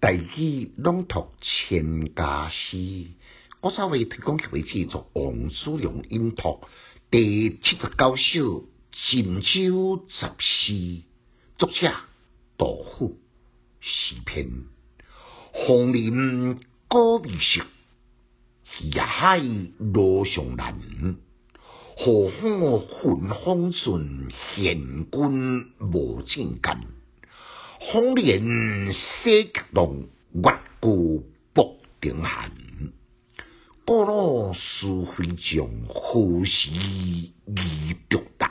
大器朗读千家诗，我稍微提供为制作王叔阳音读第七十九首锦州十诗，作者。杜甫，诗篇。红林高未色，夜海路上难。何况混风顺，闲君无正干。红莲西客动，月孤北定寒。古老思非将，何时移独单？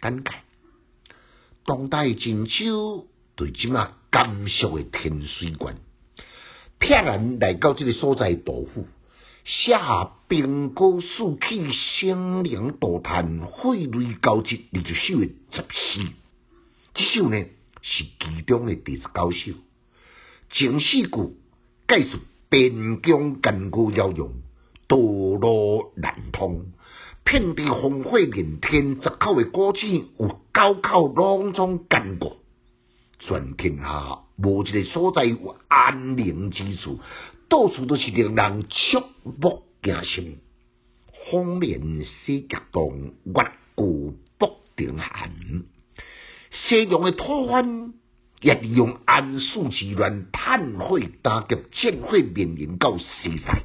感慨，当代郑州对即马甘肃的天水关，突然来到这个所在，杜甫写下兵戈四起，生灵涂炭，血泪交织，二十首的十诗。这首呢？是其中的第十九首，前四句介绍边疆艰苦遥用，道路难通，遍地烽火连天，十口的古井有九口拢总艰苦，全天下无一个所在有安宁之处，到处都是令人触目惊心。风连西极冻，月孤北定寒。西洋的土番也利用安史之乱，炭火打劫，战火绵延到西塞，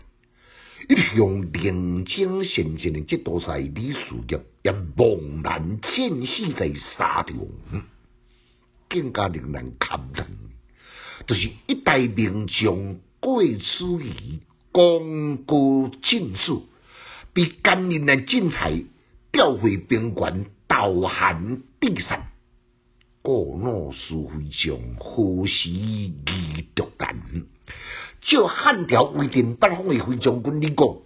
一向宁静神静的这道赛李树业也茫然战死在沙场，更加令人感叹，就是一代名将过此仪，功高尽数，被甘宁的精彩调回边关，倒寒地散。过怒是非常，何时移独单？照汉朝为定北方的飞将军李讲，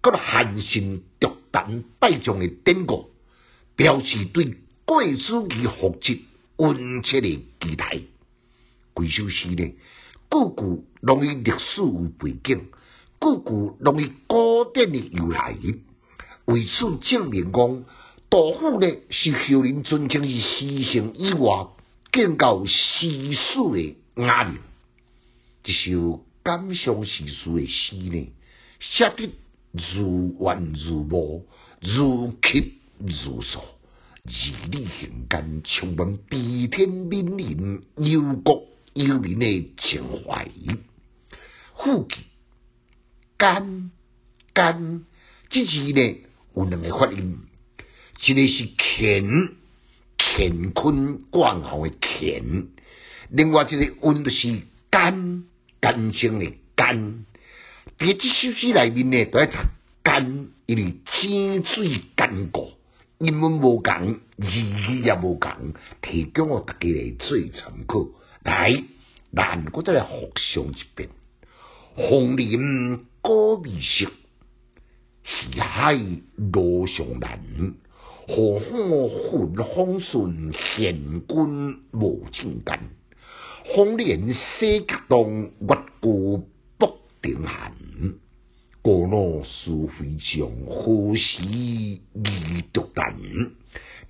个汉信独单败将的典故，表示对过史仪复职温切的期待。几首诗呢，句句拢以历史为背景，句句拢以古典的由来，为此证明讲。杜甫呢是后人尊称是诗圣以外，更有诗书的雅人。一首感伤诗书的诗呢，写得如怨如慕，如泣如诉，字里行间充满悲天悯人、忧国忧民的情怀。富气干干，这字呢有两个发音。一个是乾乾坤贯号的乾，另外一个温就是干干净的干。在这首诗内面呢，都要读干，因为清水干过，英文无讲，字也无讲，提供我大家来做参考。来，咱我再来复诵一遍：红林高未色，四海路上难。何况混风顺，闲君无情干。红莲西极冻，月孤北定寒。过路是非将，何时移独单？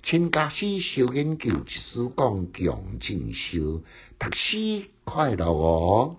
请家师小研究，一时讲强进修，读书快乐哦。